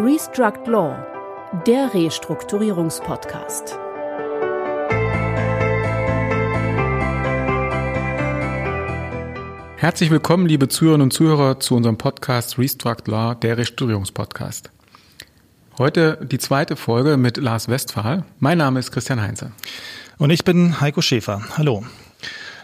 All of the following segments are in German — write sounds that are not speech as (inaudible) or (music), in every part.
Restruct Law, der Restrukturierungspodcast. Herzlich willkommen, liebe Zuhörerinnen und Zuhörer, zu unserem Podcast Restruct Law, der Restrukturierungspodcast. Heute die zweite Folge mit Lars Westphal. Mein Name ist Christian Heinze. Und ich bin Heiko Schäfer. Hallo.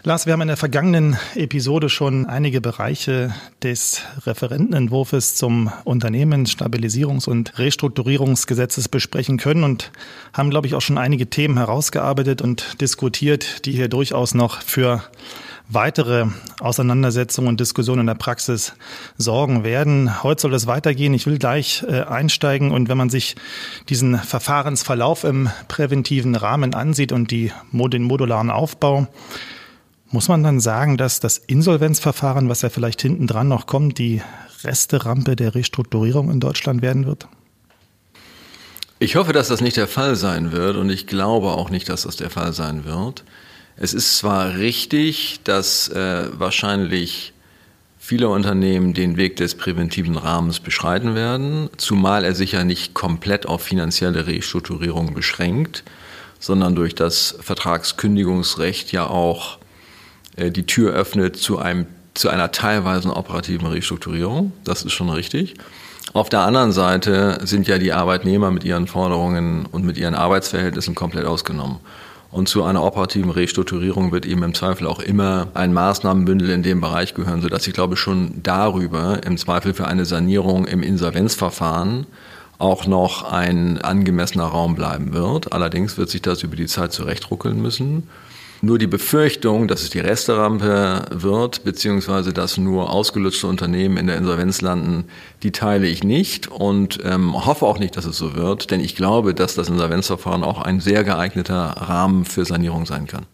Lars, wir haben in der vergangenen Episode schon einige Bereiche des Referentenentwurfs zum Unternehmensstabilisierungs- und Restrukturierungsgesetzes besprechen können und haben, glaube ich, auch schon einige Themen herausgearbeitet und diskutiert, die hier durchaus noch für weitere Auseinandersetzungen und Diskussionen in der Praxis sorgen werden. Heute soll es weitergehen. Ich will gleich äh, einsteigen und wenn man sich diesen Verfahrensverlauf im präventiven Rahmen ansieht und die, den modularen Aufbau, muss man dann sagen, dass das Insolvenzverfahren, was ja vielleicht hinten dran noch kommt, die Resterampe der Restrukturierung in Deutschland werden wird? Ich hoffe, dass das nicht der Fall sein wird und ich glaube auch nicht, dass das der Fall sein wird. Es ist zwar richtig, dass äh, wahrscheinlich viele Unternehmen den Weg des präventiven Rahmens beschreiten werden, zumal er sich ja nicht komplett auf finanzielle Restrukturierung beschränkt, sondern durch das Vertragskündigungsrecht ja auch die Tür öffnet zu, einem, zu einer teilweisen operativen Restrukturierung. Das ist schon richtig. Auf der anderen Seite sind ja die Arbeitnehmer mit ihren Forderungen und mit ihren Arbeitsverhältnissen komplett ausgenommen. Und zu einer operativen Restrukturierung wird eben im Zweifel auch immer ein Maßnahmenbündel in dem Bereich gehören, sodass ich glaube schon darüber im Zweifel für eine Sanierung im Insolvenzverfahren auch noch ein angemessener Raum bleiben wird. Allerdings wird sich das über die Zeit zurechtruckeln müssen. Nur die Befürchtung, dass es die Resterampe wird, beziehungsweise dass nur ausgelutschte Unternehmen in der Insolvenz landen, die teile ich nicht und ähm, hoffe auch nicht, dass es so wird, denn ich glaube, dass das Insolvenzverfahren auch ein sehr geeigneter Rahmen für Sanierung sein kann.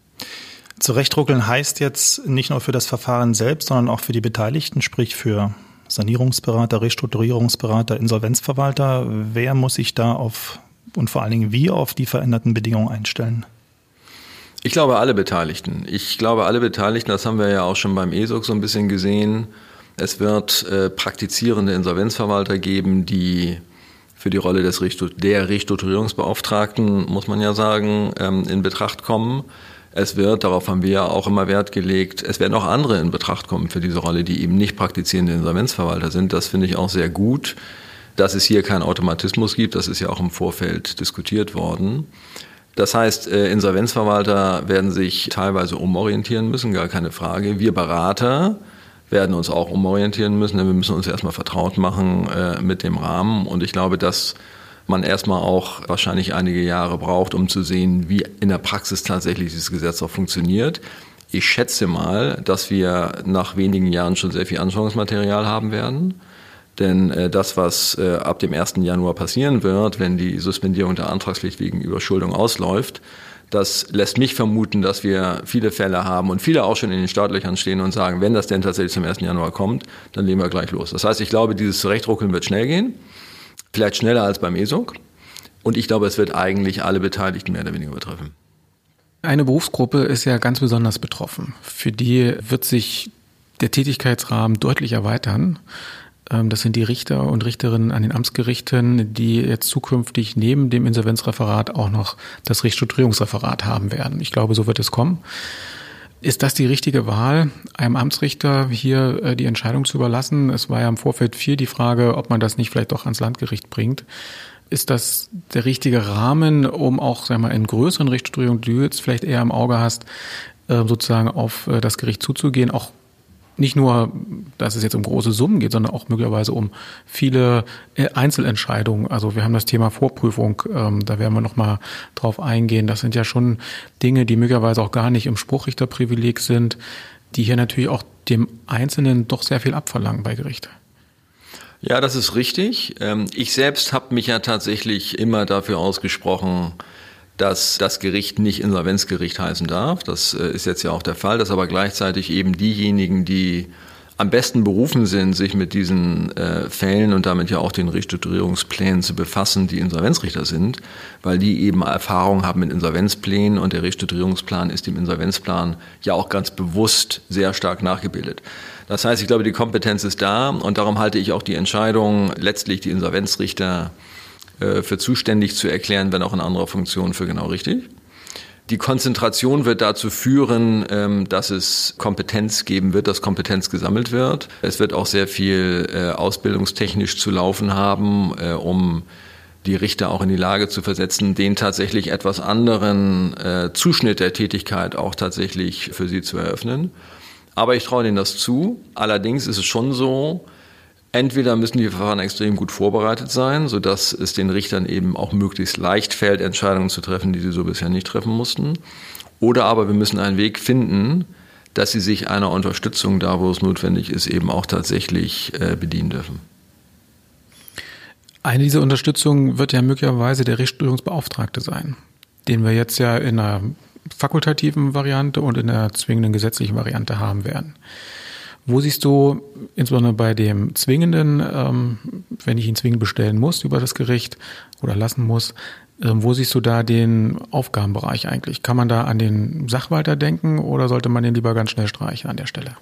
Zurechtruckeln heißt jetzt nicht nur für das Verfahren selbst, sondern auch für die Beteiligten, sprich für Sanierungsberater, Restrukturierungsberater, Insolvenzverwalter. Wer muss sich da auf und vor allen Dingen wie auf die veränderten Bedingungen einstellen? Ich glaube, alle Beteiligten. Ich glaube, alle Beteiligten, das haben wir ja auch schon beim ESOC so ein bisschen gesehen. Es wird äh, praktizierende Insolvenzverwalter geben, die für die Rolle des der Restrukturierungsbeauftragten, muss man ja sagen, ähm, in Betracht kommen. Es wird, darauf haben wir ja auch immer Wert gelegt, es werden auch andere in Betracht kommen für diese Rolle, die eben nicht praktizierende Insolvenzverwalter sind. Das finde ich auch sehr gut, dass es hier keinen Automatismus gibt. Das ist ja auch im Vorfeld diskutiert worden. Das heißt, äh, Insolvenzverwalter werden sich teilweise umorientieren müssen, gar keine Frage. Wir Berater werden uns auch umorientieren müssen, denn wir müssen uns erstmal vertraut machen äh, mit dem Rahmen. Und ich glaube, dass man erstmal auch wahrscheinlich einige Jahre braucht, um zu sehen, wie in der Praxis tatsächlich dieses Gesetz auch funktioniert. Ich schätze mal, dass wir nach wenigen Jahren schon sehr viel Anschauungsmaterial haben werden. Denn äh, das, was äh, ab dem 1. Januar passieren wird, wenn die Suspendierung der Antragspflicht wegen Überschuldung ausläuft, das lässt mich vermuten, dass wir viele Fälle haben und viele auch schon in den Startlöchern stehen und sagen, wenn das denn tatsächlich zum 1. Januar kommt, dann legen wir gleich los. Das heißt, ich glaube, dieses Zurechtruckeln wird schnell gehen, vielleicht schneller als beim ESOC. Und ich glaube, es wird eigentlich alle Beteiligten mehr oder weniger betreffen. Eine Berufsgruppe ist ja ganz besonders betroffen. Für die wird sich der Tätigkeitsrahmen deutlich erweitern. Ähm, das sind die Richter und Richterinnen an den Amtsgerichten, die jetzt zukünftig neben dem Insolvenzreferat auch noch das Restrukturierungsreferat haben werden. Ich glaube, so wird es kommen. Ist das die richtige Wahl, einem Amtsrichter hier äh, die Entscheidung zu überlassen? Es war ja im Vorfeld viel die Frage, ob man das nicht vielleicht doch ans Landgericht bringt. Ist das der richtige Rahmen, um auch, wir mal, in größeren Restrukturierungen, die du jetzt vielleicht eher im Auge hast, äh, sozusagen auf äh, das Gericht zuzugehen, auch nicht nur, dass es jetzt um große Summen geht, sondern auch möglicherweise um viele äh, Einzelentscheidungen. Also wir haben das Thema Vorprüfung, ähm, da werden wir nochmal drauf eingehen. Das sind ja schon Dinge, die möglicherweise auch gar nicht im Spruchrichterprivileg sind, die hier natürlich auch dem Einzelnen doch sehr viel abverlangen bei Gericht. Ja, das ist richtig. Ähm, ich selbst habe mich ja tatsächlich immer dafür ausgesprochen, dass das Gericht nicht Insolvenzgericht heißen darf. Das äh, ist jetzt ja auch der Fall, dass aber gleichzeitig eben diejenigen, die am besten berufen sind, sich mit diesen äh, Fällen und damit ja auch den Restrukturierungsplänen zu befassen, die Insolvenzrichter sind, weil die eben Erfahrung haben mit Insolvenzplänen und der Restrukturierungsplan ist dem Insolvenzplan ja auch ganz bewusst sehr stark nachgebildet. Das heißt, ich glaube, die Kompetenz ist da und darum halte ich auch die Entscheidung, letztlich die Insolvenzrichter äh, für zuständig zu erklären, wenn auch in anderer Funktion, für genau richtig. Die Konzentration wird dazu führen, ähm, dass es Kompetenz geben wird, dass Kompetenz gesammelt wird. Es wird auch sehr viel äh, ausbildungstechnisch zu laufen haben, äh, um die Richter auch in die Lage zu versetzen, den tatsächlich etwas anderen Zuschnitt der Tätigkeit auch tatsächlich für sie zu eröffnen. Aber ich traue denen das zu. Allerdings ist es schon so, Entweder müssen die Verfahren extrem gut vorbereitet sein, sodass es den Richtern eben auch möglichst leicht fällt, Entscheidungen zu treffen, die sie so bisher nicht treffen mussten. Oder aber wir müssen einen Weg finden, dass sie sich einer Unterstützung da, wo es notwendig ist, eben auch tatsächlich äh, bedienen dürfen. Eine dieser Unterstützungen wird ja möglicherweise der Rechtsstörungsbeauftragte sein, den wir jetzt ja in einer fakultativen Variante und in der zwingenden gesetzlichen Variante haben werden. Wo siehst du, insbesondere bei dem Zwingenden, ähm, wenn ich ihn zwingend bestellen muss über das Gericht oder lassen muss, ähm, wo siehst du da den Aufgabenbereich eigentlich? Kann man da an den Sachwalter denken oder sollte man den lieber ganz schnell streichen an der Stelle?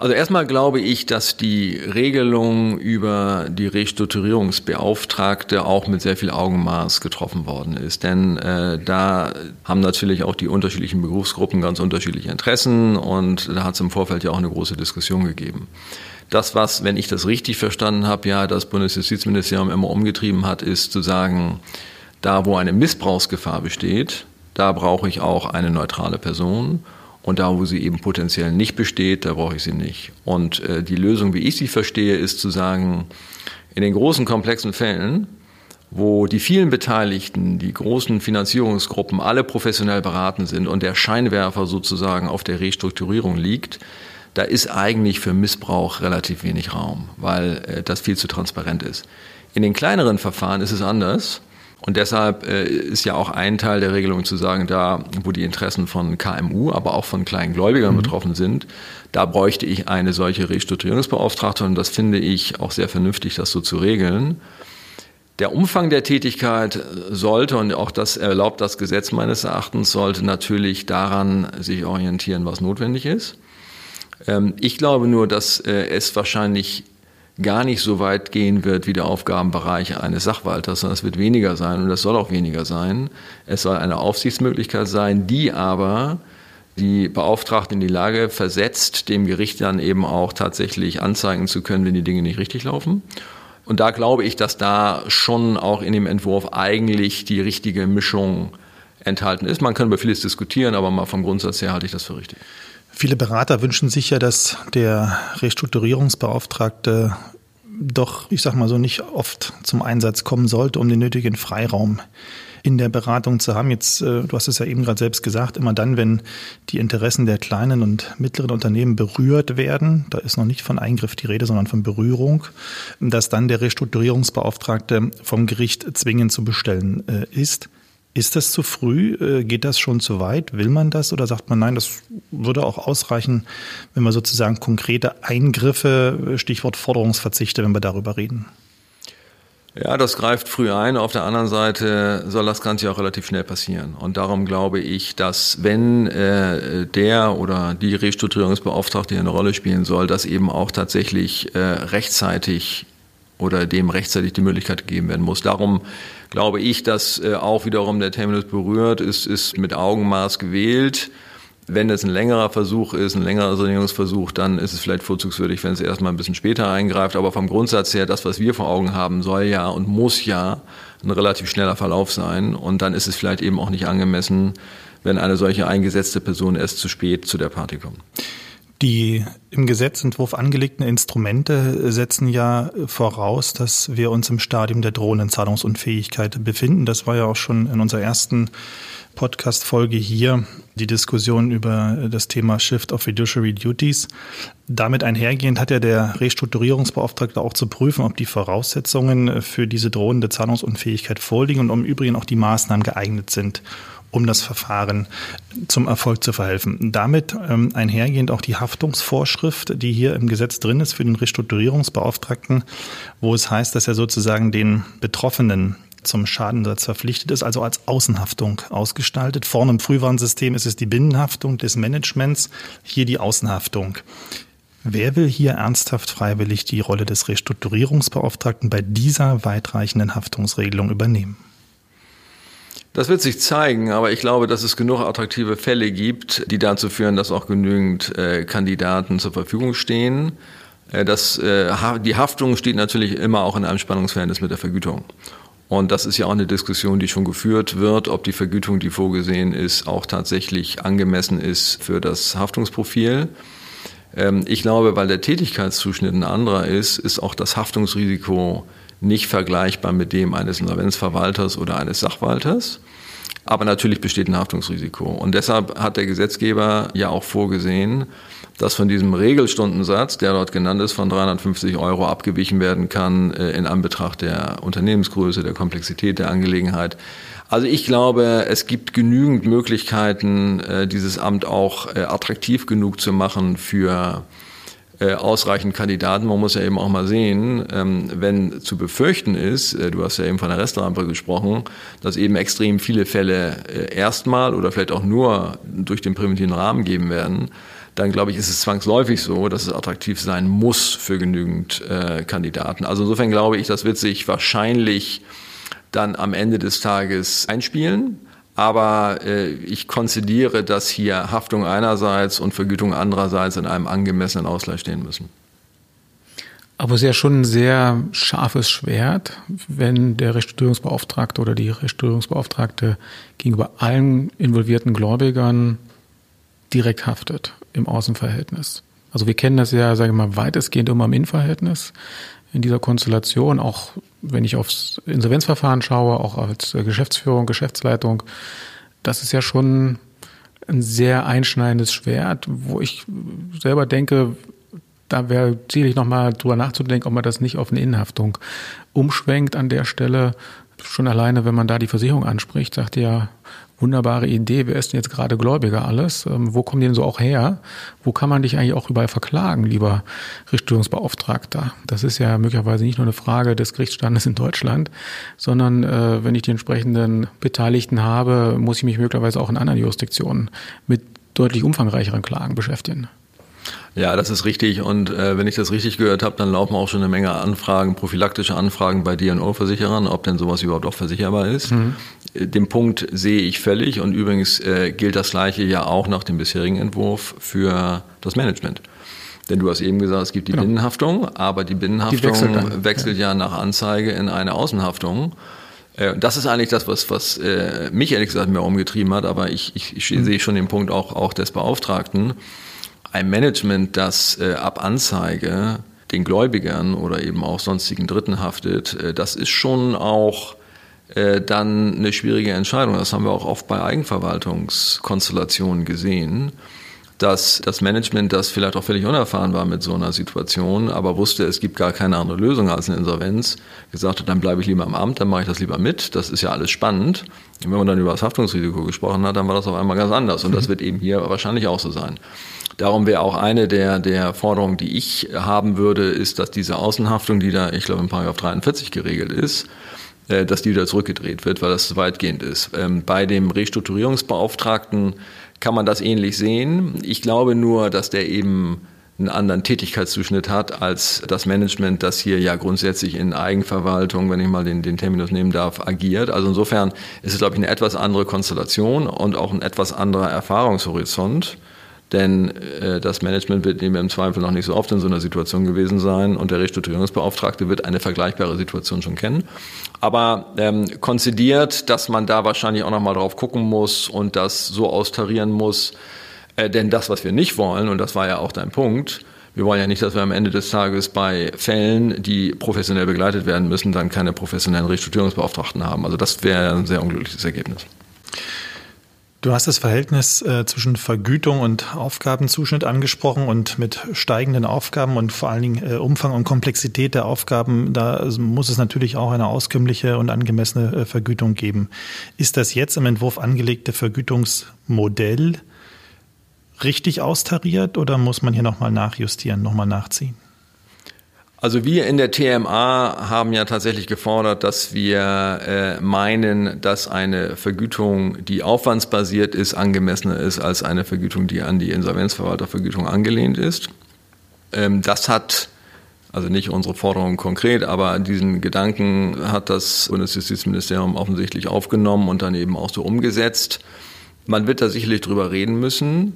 Also erstmal glaube ich, dass die Regelung über die Restrukturierungsbeauftragte auch mit sehr viel Augenmaß getroffen worden ist. Denn äh, da haben natürlich auch die unterschiedlichen Berufsgruppen ganz unterschiedliche Interessen und da hat es im Vorfeld ja auch eine große Diskussion gegeben. Das, was, wenn ich das richtig verstanden habe, ja das Bundesjustizministerium immer umgetrieben hat, ist zu sagen, da wo eine Missbrauchsgefahr besteht, da brauche ich auch eine neutrale Person. Und da, wo sie eben potenziell nicht besteht, da brauche ich sie nicht. Und äh, die Lösung, wie ich sie verstehe, ist zu sagen, in den großen komplexen Fällen, wo die vielen Beteiligten, die großen Finanzierungsgruppen alle professionell beraten sind und der Scheinwerfer sozusagen auf der Restrukturierung liegt, da ist eigentlich für Missbrauch relativ wenig Raum, weil äh, das viel zu transparent ist. In den kleineren Verfahren ist es anders. Und deshalb äh, ist ja auch ein Teil der Regelung zu sagen, da wo die Interessen von KMU, aber auch von kleinen Gläubigern mhm. betroffen sind, da bräuchte ich eine solche Restrukturierungsbeauftragte und das finde ich auch sehr vernünftig, das so zu regeln. Der Umfang der Tätigkeit sollte, und auch das erlaubt das Gesetz meines Erachtens, sollte natürlich daran sich orientieren, was notwendig ist. Ähm, ich glaube nur, dass äh, es wahrscheinlich gar nicht so weit gehen wird wie der Aufgabenbereich eines Sachwalters, sondern es wird weniger sein und es soll auch weniger sein. Es soll eine Aufsichtsmöglichkeit sein, die aber die Beauftragten in die Lage versetzt, dem Gericht dann eben auch tatsächlich anzeigen zu können, wenn die Dinge nicht richtig laufen. Und da glaube ich, dass da schon auch in dem Entwurf eigentlich die richtige Mischung enthalten ist. Man kann über vieles diskutieren, aber mal vom Grundsatz her halte ich das für richtig. Viele Berater wünschen sich ja, dass der Restrukturierungsbeauftragte doch, ich sag mal so, nicht oft zum Einsatz kommen sollte, um den nötigen Freiraum in der Beratung zu haben. Jetzt, äh, du hast es ja eben gerade selbst gesagt, immer dann, wenn die Interessen der kleinen und mittleren Unternehmen berührt werden, da ist noch nicht von Eingriff die Rede, sondern von Berührung, dass dann der Restrukturierungsbeauftragte vom Gericht zwingend zu bestellen äh, ist. Ist das zu früh? Äh, geht das schon zu weit? Will man das oder sagt man, nein, das würde auch ausreichen, wenn wir sozusagen konkrete Eingriffe, Stichwort Forderungsverzichte, wenn wir darüber reden? Ja, das greift früh ein. Auf der anderen Seite soll das Ganze auch relativ schnell passieren. Und darum glaube ich, dass wenn äh, der oder die Restrukturierungsbeauftragte eine Rolle spielen soll, dass eben auch tatsächlich äh, rechtzeitig oder dem rechtzeitig die Möglichkeit gegeben werden muss. Darum glaube ich, dass äh, auch wiederum der Terminus berührt ist, ist mit Augenmaß gewählt. Wenn es ein längerer Versuch ist, ein längerer Sanierungsversuch, dann ist es vielleicht vorzugswürdig, wenn es erstmal ein bisschen später eingreift. Aber vom Grundsatz her, das, was wir vor Augen haben, soll ja und muss ja ein relativ schneller Verlauf sein. Und dann ist es vielleicht eben auch nicht angemessen, wenn eine solche eingesetzte Person erst zu spät zu der Party kommt. Die im Gesetzentwurf angelegten Instrumente setzen ja voraus, dass wir uns im Stadium der drohenden Zahlungsunfähigkeit befinden. Das war ja auch schon in unserer ersten Podcast-Folge hier die Diskussion über das Thema Shift of Fiduciary Duties. Damit einhergehend hat ja der Restrukturierungsbeauftragte auch zu prüfen, ob die Voraussetzungen für diese drohende Zahlungsunfähigkeit vorliegen und im Übrigen auch die Maßnahmen geeignet sind, um das Verfahren zum Erfolg zu verhelfen. Damit ähm, einhergehend auch die Haftungsvorschrift, die hier im Gesetz drin ist für den Restrukturierungsbeauftragten, wo es heißt, dass er sozusagen den Betroffenen zum Schadensatz verpflichtet ist, also als Außenhaftung ausgestaltet. Vorne im Frühwarnsystem ist es die Binnenhaftung des Managements, hier die Außenhaftung. Wer will hier ernsthaft freiwillig die Rolle des Restrukturierungsbeauftragten bei dieser weitreichenden Haftungsregelung übernehmen? Das wird sich zeigen, aber ich glaube, dass es genug attraktive Fälle gibt, die dazu führen, dass auch genügend äh, Kandidaten zur Verfügung stehen. Äh, das, äh, die Haftung steht natürlich immer auch in einem Spannungsverhältnis mit der Vergütung. Und das ist ja auch eine Diskussion, die schon geführt wird, ob die Vergütung, die vorgesehen ist, auch tatsächlich angemessen ist für das Haftungsprofil. Ähm, ich glaube, weil der Tätigkeitszuschnitt ein anderer ist, ist auch das Haftungsrisiko nicht vergleichbar mit dem eines Insolvenzverwalters oder eines Sachwalters. Aber natürlich besteht ein Haftungsrisiko. Und deshalb hat der Gesetzgeber ja auch vorgesehen, dass von diesem Regelstundensatz, der dort genannt ist, von 350 Euro abgewichen werden kann äh, in Anbetracht der Unternehmensgröße, der Komplexität der Angelegenheit. Also ich glaube, es gibt genügend Möglichkeiten, äh, dieses Amt auch äh, attraktiv genug zu machen für ausreichend Kandidaten. Man muss ja eben auch mal sehen, ähm, wenn zu befürchten ist, du hast ja eben von der Restaurantrampe gesprochen, dass eben extrem viele Fälle erstmal oder vielleicht auch nur durch den präventiven Rahmen geben werden, dann glaube ich, ist es zwangsläufig so, dass es attraktiv sein muss für genügend äh, Kandidaten. Also insofern glaube ich, das wird sich wahrscheinlich dann am Ende des Tages einspielen. Aber äh, ich konzidiere, dass hier Haftung einerseits und Vergütung andererseits in einem angemessenen Ausgleich stehen müssen. Aber es ist ja schon ein sehr scharfes Schwert, wenn der Restrukturierungsbeauftragte oder die Restrukturierungsbeauftragte gegenüber allen involvierten Gläubigern direkt haftet im Außenverhältnis. Also wir kennen das ja, sage ich mal, weitestgehend immer im Innenverhältnis in dieser Konstellation, auch wenn ich aufs Insolvenzverfahren schaue, auch als Geschäftsführung, Geschäftsleitung, das ist ja schon ein sehr einschneidendes Schwert, wo ich selber denke, da wäre ziemlich nochmal drüber nachzudenken, ob man das nicht auf eine Innenhaftung umschwenkt an der Stelle. Schon alleine, wenn man da die Versicherung anspricht, sagt ja, wunderbare Idee, wer ist denn jetzt gerade Gläubiger alles? Ähm, wo kommen die denn so auch her? Wo kann man dich eigentlich auch überall verklagen, lieber Richtungsbeauftragter? Das ist ja möglicherweise nicht nur eine Frage des Gerichtsstandes in Deutschland, sondern äh, wenn ich die entsprechenden Beteiligten habe, muss ich mich möglicherweise auch in anderen Jurisdiktionen mit deutlich umfangreicheren Klagen beschäftigen. Ja, das ist richtig. Und äh, wenn ich das richtig gehört habe, dann laufen auch schon eine Menge Anfragen, prophylaktische Anfragen bei DNO-Versicherern, ob denn sowas überhaupt auch versicherbar ist. Mhm. Äh, den Punkt sehe ich völlig. Und übrigens äh, gilt das Gleiche ja auch nach dem bisherigen Entwurf für das Management. Denn du hast eben gesagt, es gibt die genau. Binnenhaftung, aber die Binnenhaftung die wechselt, wechselt ja. ja nach Anzeige in eine Außenhaftung. Äh, das ist eigentlich das, was, was äh, mich ehrlich gesagt mehr umgetrieben hat, aber ich, ich, ich mhm. sehe schon den Punkt auch, auch des Beauftragten ein Management, das äh, ab Anzeige den Gläubigern oder eben auch sonstigen Dritten haftet, äh, das ist schon auch äh, dann eine schwierige Entscheidung. Das haben wir auch oft bei Eigenverwaltungskonstellationen gesehen, dass das Management, das vielleicht auch völlig unerfahren war mit so einer Situation, aber wusste, es gibt gar keine andere Lösung als eine Insolvenz, gesagt hat, dann bleibe ich lieber im Amt, dann mache ich das lieber mit, das ist ja alles spannend. Und wenn man dann über das Haftungsrisiko gesprochen hat, dann war das auf einmal ganz anders und das mhm. wird eben hier wahrscheinlich auch so sein. Darum wäre auch eine der, der Forderungen, die ich haben würde, ist, dass diese Außenhaftung, die da, ich glaube, in Paragraph 43 geregelt ist, dass die wieder zurückgedreht wird, weil das weitgehend ist. Ähm, bei dem Restrukturierungsbeauftragten kann man das ähnlich sehen. Ich glaube nur, dass der eben einen anderen Tätigkeitszuschnitt hat als das Management, das hier ja grundsätzlich in Eigenverwaltung, wenn ich mal den, den Terminus nehmen darf, agiert. Also insofern ist es, glaube ich, eine etwas andere Konstellation und auch ein etwas anderer Erfahrungshorizont. Denn äh, das Management wird eben im Zweifel noch nicht so oft in so einer Situation gewesen sein und der Restrukturierungsbeauftragte wird eine vergleichbare Situation schon kennen. Aber ähm, konzidiert, dass man da wahrscheinlich auch nochmal drauf gucken muss und das so austarieren muss. Äh, denn das, was wir nicht wollen, und das war ja auch dein Punkt, wir wollen ja nicht, dass wir am Ende des Tages bei Fällen, die professionell begleitet werden müssen, dann keine professionellen Restrukturierungsbeauftragten haben. Also das wäre ein sehr unglückliches Ergebnis. Du hast das Verhältnis äh, zwischen Vergütung und Aufgabenzuschnitt angesprochen und mit steigenden Aufgaben und vor allen Dingen äh, Umfang und Komplexität der Aufgaben, da muss es natürlich auch eine auskömmliche und angemessene äh, Vergütung geben. Ist das jetzt im Entwurf angelegte Vergütungsmodell richtig austariert oder muss man hier nochmal nachjustieren, nochmal nachziehen? Also wir in der TMA haben ja tatsächlich gefordert, dass wir äh, meinen, dass eine Vergütung, die aufwandsbasiert ist, angemessener ist als eine Vergütung, die an die Insolvenzverwaltervergütung angelehnt ist. Ähm, das hat also nicht unsere Forderung konkret, aber diesen Gedanken hat das Bundesjustizministerium offensichtlich aufgenommen und dann eben auch so umgesetzt. Man wird da sicherlich drüber reden müssen.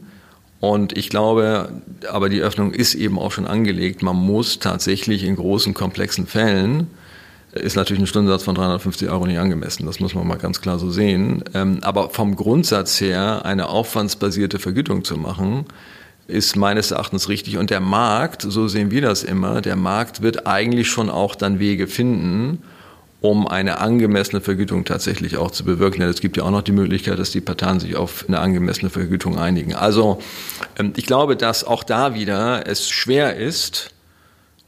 Und ich glaube, aber die Öffnung ist eben auch schon angelegt. Man muss tatsächlich in großen, komplexen Fällen, ist natürlich ein Stundensatz von 350 Euro nicht angemessen, das muss man mal ganz klar so sehen. Ähm, aber vom Grundsatz her eine aufwandsbasierte Vergütung zu machen, ist meines Erachtens richtig. Und der Markt, so sehen wir das immer, der Markt wird eigentlich schon auch dann Wege finden, um eine angemessene Vergütung tatsächlich auch zu bewirken. es gibt ja auch noch die Möglichkeit, dass die Parteien sich auf eine angemessene Vergütung einigen. Also ähm, ich glaube, dass auch da wieder es schwer ist,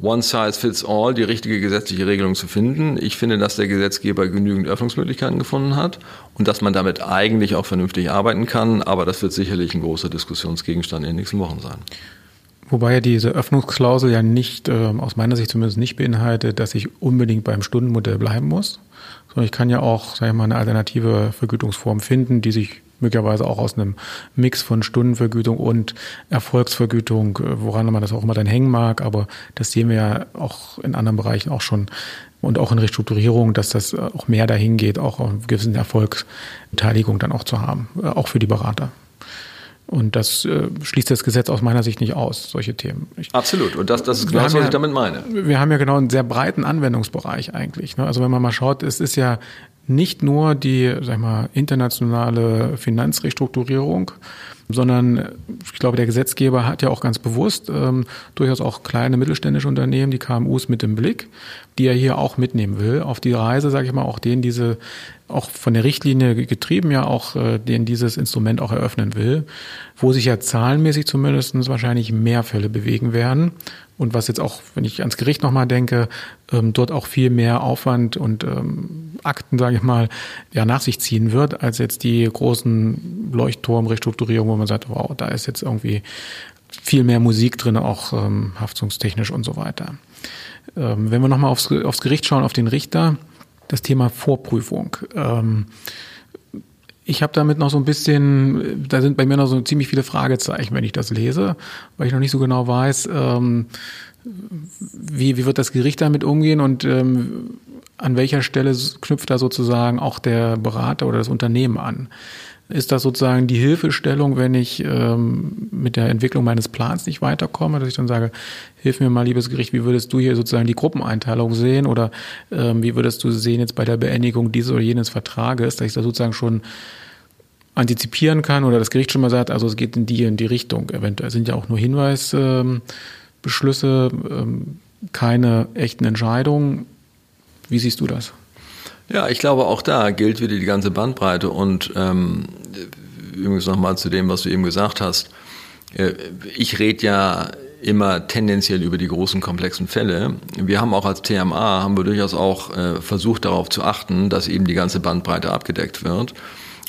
One size fits all, die richtige gesetzliche Regelung zu finden. Ich finde, dass der Gesetzgeber genügend Öffnungsmöglichkeiten gefunden hat und dass man damit eigentlich auch vernünftig arbeiten kann. Aber das wird sicherlich ein großer Diskussionsgegenstand in den nächsten Wochen sein. Wobei ja diese Öffnungsklausel ja nicht, äh, aus meiner Sicht zumindest nicht beinhaltet, dass ich unbedingt beim Stundenmodell bleiben muss, sondern ich kann ja auch, sag ich mal, eine alternative Vergütungsform finden, die sich möglicherweise auch aus einem Mix von Stundenvergütung und Erfolgsvergütung, äh, woran man das auch immer dann hängen mag, aber das sehen wir ja auch in anderen Bereichen auch schon und auch in Restrukturierung, dass das auch mehr dahin geht, auch eine gewisse Erfolgsbeteiligung dann auch zu haben, äh, auch für die Berater. Und das äh, schließt das Gesetz aus meiner Sicht nicht aus, solche Themen. Ich, Absolut. Und das, das ist genau, was ja, ich damit meine. Wir haben ja genau einen sehr breiten Anwendungsbereich eigentlich. Ne? Also wenn man mal schaut, es ist ja nicht nur die, sag mal, internationale Finanzrestrukturierung, sondern ich glaube, der Gesetzgeber hat ja auch ganz bewusst ähm, durchaus auch kleine mittelständische Unternehmen, die KMUs mit im Blick, die er hier auch mitnehmen will auf die Reise, sage ich mal, auch denen diese auch von der Richtlinie getrieben ja auch äh, denen dieses Instrument auch eröffnen will, wo sich ja zahlenmäßig zumindest wahrscheinlich mehr Fälle bewegen werden. Und was jetzt auch, wenn ich ans Gericht nochmal denke, ähm, dort auch viel mehr Aufwand und ähm, Akten, sage ich mal, ja nach sich ziehen wird, als jetzt die großen Leuchtturmrestrukturierungen, wo man sagt, wow, da ist jetzt irgendwie viel mehr Musik drin, auch ähm, haftungstechnisch und so weiter. Ähm, wenn wir nochmal aufs, aufs Gericht schauen, auf den Richter, das Thema Vorprüfung. Ähm, ich habe damit noch so ein bisschen, da sind bei mir noch so ziemlich viele Fragezeichen, wenn ich das lese, weil ich noch nicht so genau weiß, ähm, wie, wie wird das Gericht damit umgehen und ähm, an welcher Stelle knüpft da sozusagen auch der Berater oder das Unternehmen an? Ist das sozusagen die Hilfestellung, wenn ich ähm, mit der Entwicklung meines Plans nicht weiterkomme, dass ich dann sage, hilf mir mal, liebes Gericht, wie würdest du hier sozusagen die Gruppeneinteilung sehen oder ähm, wie würdest du sehen jetzt bei der Beendigung dieses oder jenes Vertrages, dass ich da sozusagen schon antizipieren kann oder das Gericht schon mal sagt, also es geht in die in die Richtung. Eventuell sind ja auch nur Hinweisbeschlüsse, ähm, keine echten Entscheidungen. Wie siehst du das? Ja, ich glaube, auch da gilt wieder die ganze Bandbreite. Und ähm, übrigens nochmal zu dem, was du eben gesagt hast. Äh, ich rede ja immer tendenziell über die großen komplexen Fälle. Wir haben auch als TMA haben wir durchaus auch äh, versucht darauf zu achten, dass eben die ganze Bandbreite abgedeckt wird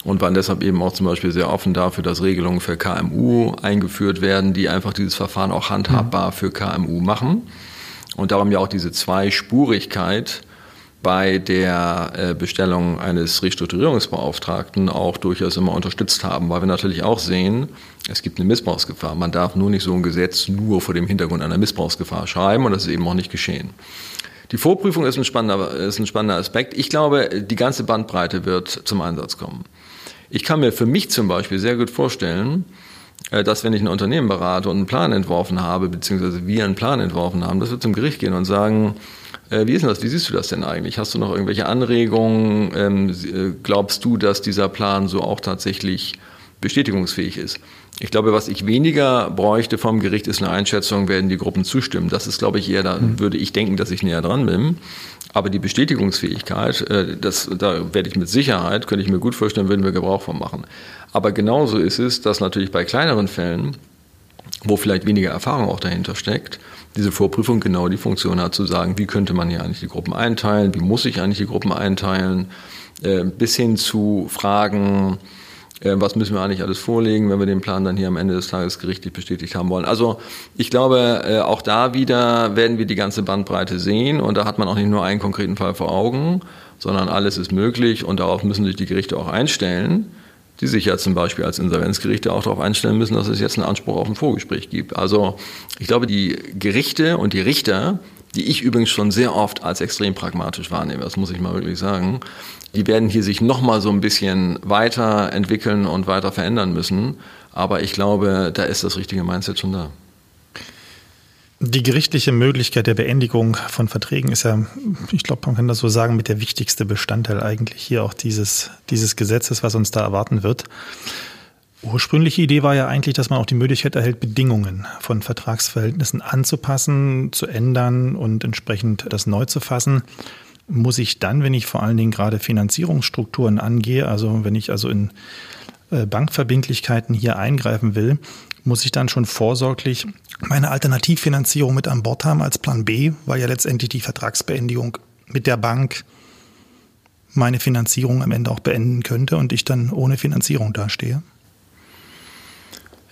und waren deshalb eben auch zum Beispiel sehr offen dafür, dass Regelungen für KMU eingeführt werden, die einfach dieses Verfahren auch handhabbar für KMU machen. Und darum ja auch diese Zweispurigkeit bei der äh, Bestellung eines Restrukturierungsbeauftragten auch durchaus immer unterstützt haben, weil wir natürlich auch sehen, es gibt eine Missbrauchsgefahr. Man darf nur nicht so ein Gesetz nur vor dem Hintergrund einer Missbrauchsgefahr schreiben und das ist eben auch nicht geschehen. Die Vorprüfung ist ein spannender, ist ein spannender Aspekt. Ich glaube, die ganze Bandbreite wird zum Einsatz kommen. Ich kann mir für mich zum Beispiel sehr gut vorstellen, dass wenn ich ein Unternehmen berate und einen Plan entworfen habe, beziehungsweise wir einen Plan entworfen haben, dass wir zum Gericht gehen und sagen, äh, wie ist denn das? Wie siehst du das denn eigentlich? Hast du noch irgendwelche Anregungen? Ähm, äh, glaubst du, dass dieser Plan so auch tatsächlich bestätigungsfähig ist. Ich glaube, was ich weniger bräuchte vom Gericht, ist eine Einschätzung, werden die Gruppen zustimmen. Das ist, glaube ich, eher, da mhm. würde ich denken, dass ich näher dran bin. Aber die Bestätigungsfähigkeit, äh, das, da werde ich mit Sicherheit, könnte ich mir gut vorstellen, würden wir Gebrauch von machen. Aber genauso ist es, dass natürlich bei kleineren Fällen, wo vielleicht weniger Erfahrung auch dahinter steckt, diese Vorprüfung genau die Funktion hat zu sagen, wie könnte man hier eigentlich die Gruppen einteilen, wie muss ich eigentlich die Gruppen einteilen, äh, bis hin zu Fragen, was müssen wir eigentlich alles vorlegen, wenn wir den Plan dann hier am Ende des Tages gerichtlich bestätigt haben wollen. Also ich glaube, äh, auch da wieder werden wir die ganze Bandbreite sehen und da hat man auch nicht nur einen konkreten Fall vor Augen, sondern alles ist möglich und darauf müssen sich die Gerichte auch einstellen, die sich ja zum Beispiel als Insolvenzgerichte auch darauf einstellen müssen, dass es jetzt einen Anspruch auf ein Vorgespräch gibt. Also ich glaube, die Gerichte und die Richter die ich übrigens schon sehr oft als extrem pragmatisch wahrnehme, das muss ich mal wirklich sagen, die werden hier sich nochmal so ein bisschen weiterentwickeln und weiter verändern müssen. Aber ich glaube, da ist das richtige Mindset schon da. Die gerichtliche Möglichkeit der Beendigung von Verträgen ist ja, ich glaube, man kann das so sagen, mit der wichtigste Bestandteil eigentlich hier auch dieses, dieses Gesetzes, was uns da erwarten wird. Ursprüngliche Idee war ja eigentlich, dass man auch die Möglichkeit erhält, Bedingungen von Vertragsverhältnissen anzupassen, zu ändern und entsprechend das neu zu fassen. Muss ich dann, wenn ich vor allen Dingen gerade Finanzierungsstrukturen angehe, also wenn ich also in äh, Bankverbindlichkeiten hier eingreifen will, muss ich dann schon vorsorglich meine Alternativfinanzierung mit an Bord haben als Plan B, weil ja letztendlich die Vertragsbeendigung mit der Bank meine Finanzierung am Ende auch beenden könnte und ich dann ohne Finanzierung dastehe?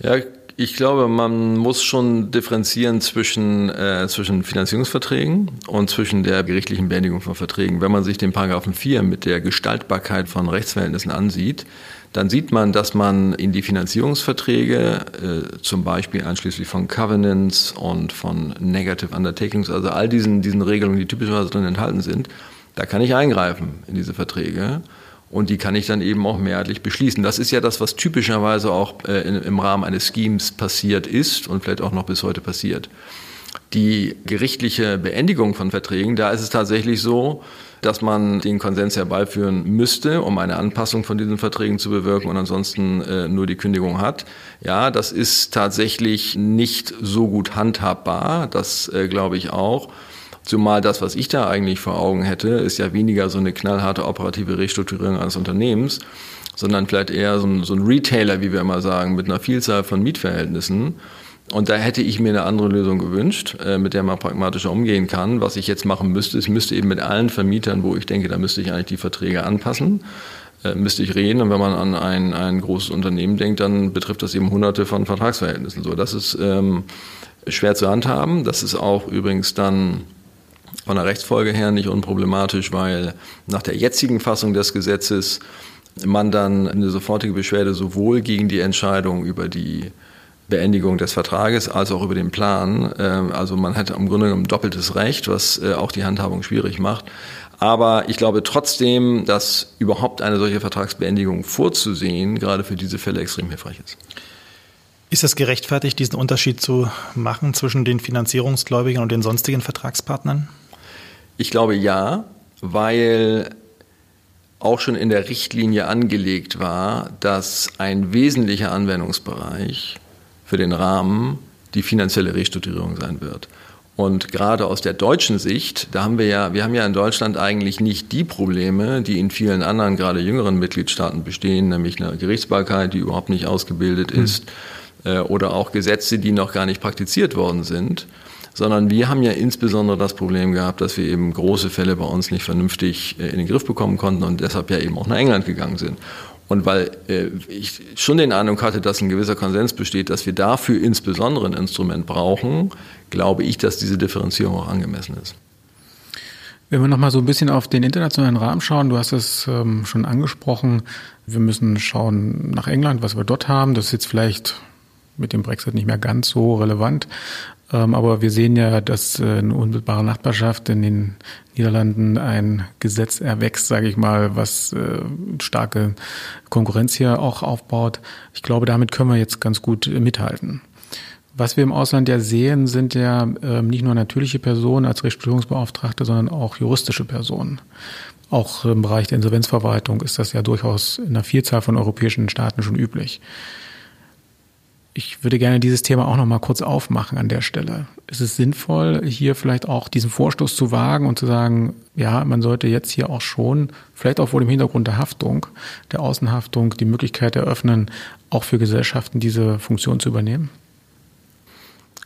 Ja, ich glaube, man muss schon differenzieren zwischen, äh, zwischen Finanzierungsverträgen und zwischen der gerichtlichen Beendigung von Verträgen. Wenn man sich den Paragraphen 4 mit der Gestaltbarkeit von Rechtsverhältnissen ansieht, dann sieht man, dass man in die Finanzierungsverträge, äh, zum Beispiel einschließlich von Covenants und von Negative Undertakings, also all diesen, diesen Regelungen, die typischerweise drin enthalten sind, da kann ich eingreifen in diese Verträge und die kann ich dann eben auch mehrheitlich beschließen. Das ist ja das, was typischerweise auch äh, im Rahmen eines Schemes passiert ist und vielleicht auch noch bis heute passiert. Die gerichtliche Beendigung von Verträgen, da ist es tatsächlich so, dass man den Konsens herbeiführen müsste, um eine Anpassung von diesen Verträgen zu bewirken und ansonsten äh, nur die Kündigung hat. Ja, das ist tatsächlich nicht so gut handhabbar, das äh, glaube ich auch. Zumal das, was ich da eigentlich vor Augen hätte, ist ja weniger so eine knallharte operative Restrukturierung eines Unternehmens, sondern vielleicht eher so ein, so ein Retailer, wie wir immer sagen, mit einer Vielzahl von Mietverhältnissen. Und da hätte ich mir eine andere Lösung gewünscht, äh, mit der man pragmatischer umgehen kann. Was ich jetzt machen müsste, ich müsste eben mit allen Vermietern, wo ich denke, da müsste ich eigentlich die Verträge anpassen, äh, müsste ich reden. Und wenn man an ein, ein großes Unternehmen denkt, dann betrifft das eben hunderte von Vertragsverhältnissen. So, das ist ähm, schwer zu handhaben. Das ist auch übrigens dann von der Rechtsfolge her nicht unproblematisch, weil nach der jetzigen Fassung des Gesetzes man dann eine sofortige Beschwerde sowohl gegen die Entscheidung über die Beendigung des Vertrages als auch über den Plan. Ähm, also man hätte im Grunde genommen doppeltes Recht, was äh, auch die Handhabung schwierig macht. Aber ich glaube trotzdem, dass überhaupt eine solche Vertragsbeendigung vorzusehen, gerade für diese Fälle extrem hilfreich ist. Ist es gerechtfertigt, diesen Unterschied zu machen zwischen den Finanzierungsgläubigern und den sonstigen Vertragspartnern? Ich glaube ja, weil auch schon in der Richtlinie angelegt war, dass ein wesentlicher Anwendungsbereich für den Rahmen die finanzielle Restrukturierung sein wird. Und gerade aus der deutschen Sicht, da haben wir ja, wir haben ja in Deutschland eigentlich nicht die Probleme, die in vielen anderen, gerade jüngeren Mitgliedstaaten bestehen, nämlich eine Gerichtsbarkeit, die überhaupt nicht ausgebildet mhm. ist, äh, oder auch Gesetze, die noch gar nicht praktiziert worden sind sondern wir haben ja insbesondere das Problem gehabt, dass wir eben große Fälle bei uns nicht vernünftig äh, in den Griff bekommen konnten und deshalb ja eben auch nach England gegangen sind. Und weil äh, ich schon den Eindruck hatte, dass ein gewisser Konsens besteht, dass wir dafür insbesondere ein Instrument brauchen, glaube ich, dass diese Differenzierung auch angemessen ist. Wenn wir nochmal so ein bisschen auf den internationalen Rahmen schauen, du hast es ähm, schon angesprochen, wir müssen schauen nach England, was wir dort haben. Das ist jetzt vielleicht mit dem Brexit nicht mehr ganz so relevant. Ähm, aber wir sehen ja, dass äh, in unmittelbarer Nachbarschaft in den Niederlanden ein Gesetz erwächst, sage ich mal, was äh, starke Konkurrenz hier auch aufbaut. Ich glaube, damit können wir jetzt ganz gut mithalten. Was wir im Ausland ja sehen, sind ja ähm, nicht nur natürliche Personen als Restrukturierungsbeauftragte, sondern auch juristische Personen. Auch im Bereich der Insolvenzverwaltung ist das ja durchaus in einer Vielzahl von europäischen Staaten schon üblich. Ich würde gerne dieses Thema auch noch mal kurz aufmachen an der Stelle. Ist es sinnvoll, hier vielleicht auch diesen Vorstoß zu wagen und zu sagen, ja, man sollte jetzt hier auch schon, vielleicht auch vor dem Hintergrund der Haftung, der Außenhaftung, die Möglichkeit eröffnen, auch für Gesellschaften diese Funktion zu übernehmen?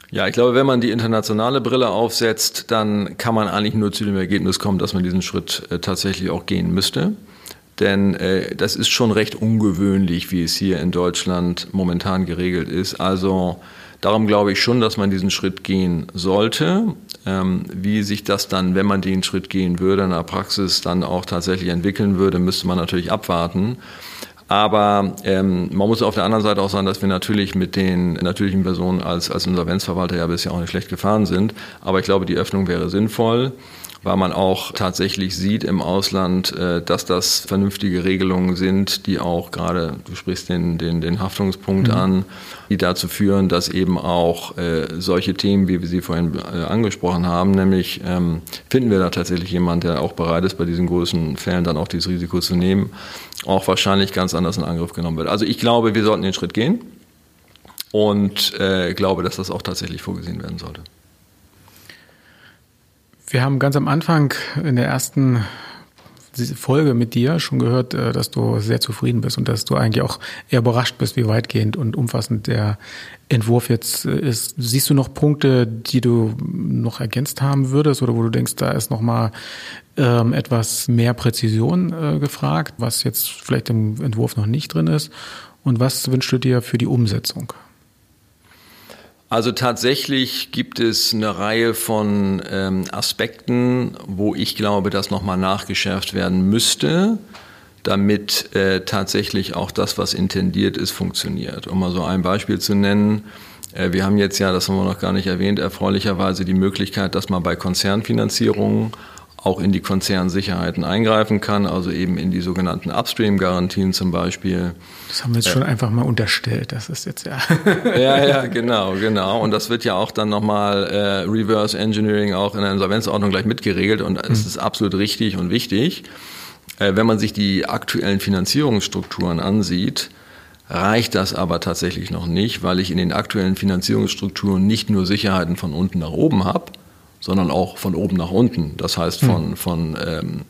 Ja, ich glaube, wenn man die internationale Brille aufsetzt, dann kann man eigentlich nur zu dem Ergebnis kommen, dass man diesen Schritt äh, tatsächlich auch gehen müsste. Denn äh, das ist schon recht ungewöhnlich, wie es hier in Deutschland momentan geregelt ist. Also darum glaube ich schon, dass man diesen Schritt gehen sollte. Ähm, wie sich das dann, wenn man den Schritt gehen würde, in der Praxis dann auch tatsächlich entwickeln würde, müsste man natürlich abwarten. Aber ähm, man muss auf der anderen Seite auch sagen, dass wir natürlich mit den natürlichen Personen als, als Insolvenzverwalter ja bisher auch nicht schlecht gefahren sind. Aber ich glaube, die Öffnung wäre sinnvoll weil man auch tatsächlich sieht im Ausland, äh, dass das vernünftige Regelungen sind, die auch gerade, du sprichst den, den, den Haftungspunkt mhm. an, die dazu führen, dass eben auch äh, solche Themen, wie wir sie vorhin äh, angesprochen haben, nämlich ähm, finden wir da tatsächlich jemanden, der auch bereit ist, bei diesen großen Fällen dann auch dieses Risiko zu nehmen, auch wahrscheinlich ganz anders in Angriff genommen wird. Also ich glaube, wir sollten den Schritt gehen und äh, glaube, dass das auch tatsächlich vorgesehen werden sollte. Wir haben ganz am Anfang in der ersten Folge mit dir schon gehört, äh, dass du sehr zufrieden bist und dass du eigentlich auch eher überrascht bist, wie weitgehend und umfassend der Entwurf jetzt äh, ist. Siehst du noch Punkte, die du noch ergänzt haben würdest oder wo du denkst, da ist noch mal ähm, etwas mehr Präzision äh, gefragt, was jetzt vielleicht im Entwurf noch nicht drin ist? Und was wünschst du dir für die Umsetzung? Also tatsächlich gibt es eine Reihe von ähm, Aspekten, wo ich glaube, dass nochmal nachgeschärft werden müsste, damit äh, tatsächlich auch das, was intendiert ist, funktioniert. Um mal so ein Beispiel zu nennen. Äh, wir haben jetzt ja, das haben wir noch gar nicht erwähnt, erfreulicherweise die Möglichkeit, dass man bei Konzernfinanzierungen auch in die Konzernsicherheiten eingreifen kann, also eben in die sogenannten Upstream-Garantien zum Beispiel. Das haben wir jetzt äh, schon einfach mal unterstellt, das ist jetzt ja. (laughs) ja, ja, (laughs) genau, genau. Und das wird ja auch dann nochmal äh, Reverse Engineering auch in der Insolvenzordnung gleich mitgeregelt und es mhm. ist absolut richtig und wichtig. Äh, wenn man sich die aktuellen Finanzierungsstrukturen ansieht, reicht das aber tatsächlich noch nicht, weil ich in den aktuellen Finanzierungsstrukturen nicht nur Sicherheiten von unten nach oben habe, sondern auch von oben nach unten. Das heißt von, mhm. von ähm,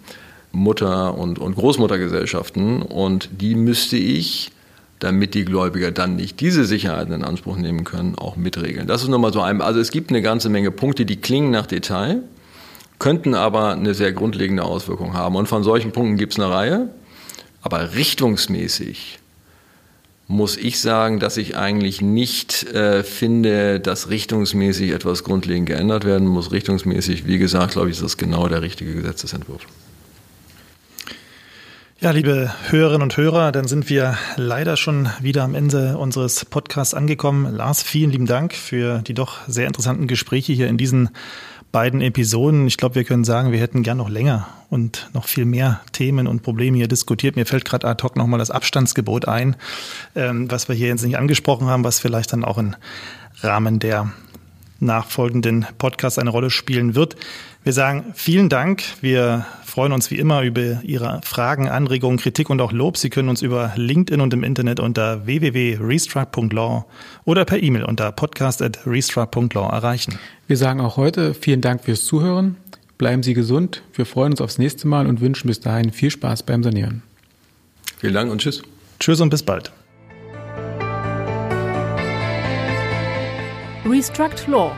Mutter- und, und Großmuttergesellschaften. Und die müsste ich, damit die Gläubiger dann nicht diese Sicherheiten in Anspruch nehmen können, auch mitregeln. Das ist nochmal so ein, also es gibt eine ganze Menge Punkte, die klingen nach Detail, könnten aber eine sehr grundlegende Auswirkung haben. Und von solchen Punkten gibt es eine Reihe, aber richtungsmäßig muss ich sagen, dass ich eigentlich nicht äh, finde, dass richtungsmäßig etwas grundlegend geändert werden muss. Richtungsmäßig, wie gesagt, glaube ich, ist das genau der richtige Gesetzesentwurf. Ja, liebe Hörerinnen und Hörer, dann sind wir leider schon wieder am Ende unseres Podcasts angekommen. Lars, vielen lieben Dank für die doch sehr interessanten Gespräche hier in diesen beiden Episoden. Ich glaube, wir können sagen, wir hätten gern noch länger und noch viel mehr Themen und Probleme hier diskutiert. Mir fällt gerade ad hoc nochmal das Abstandsgebot ein, ähm, was wir hier jetzt nicht angesprochen haben, was vielleicht dann auch im Rahmen der nachfolgenden Podcasts eine Rolle spielen wird. Wir sagen vielen Dank. Wir freuen uns wie immer über Ihre Fragen, Anregungen, Kritik und auch Lob. Sie können uns über LinkedIn und im Internet unter www.restruct.law oder per E-Mail unter podcast.restruct.law erreichen. Wir sagen auch heute vielen Dank fürs Zuhören. Bleiben Sie gesund. Wir freuen uns aufs nächste Mal und wünschen bis dahin viel Spaß beim Sanieren. Vielen Dank und tschüss. Tschüss und bis bald. Restruct Law,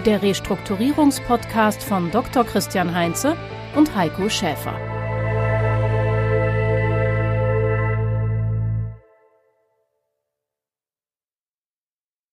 der Restrukturierungspodcast von Dr. Christian Heinze und Heiko Schäfer.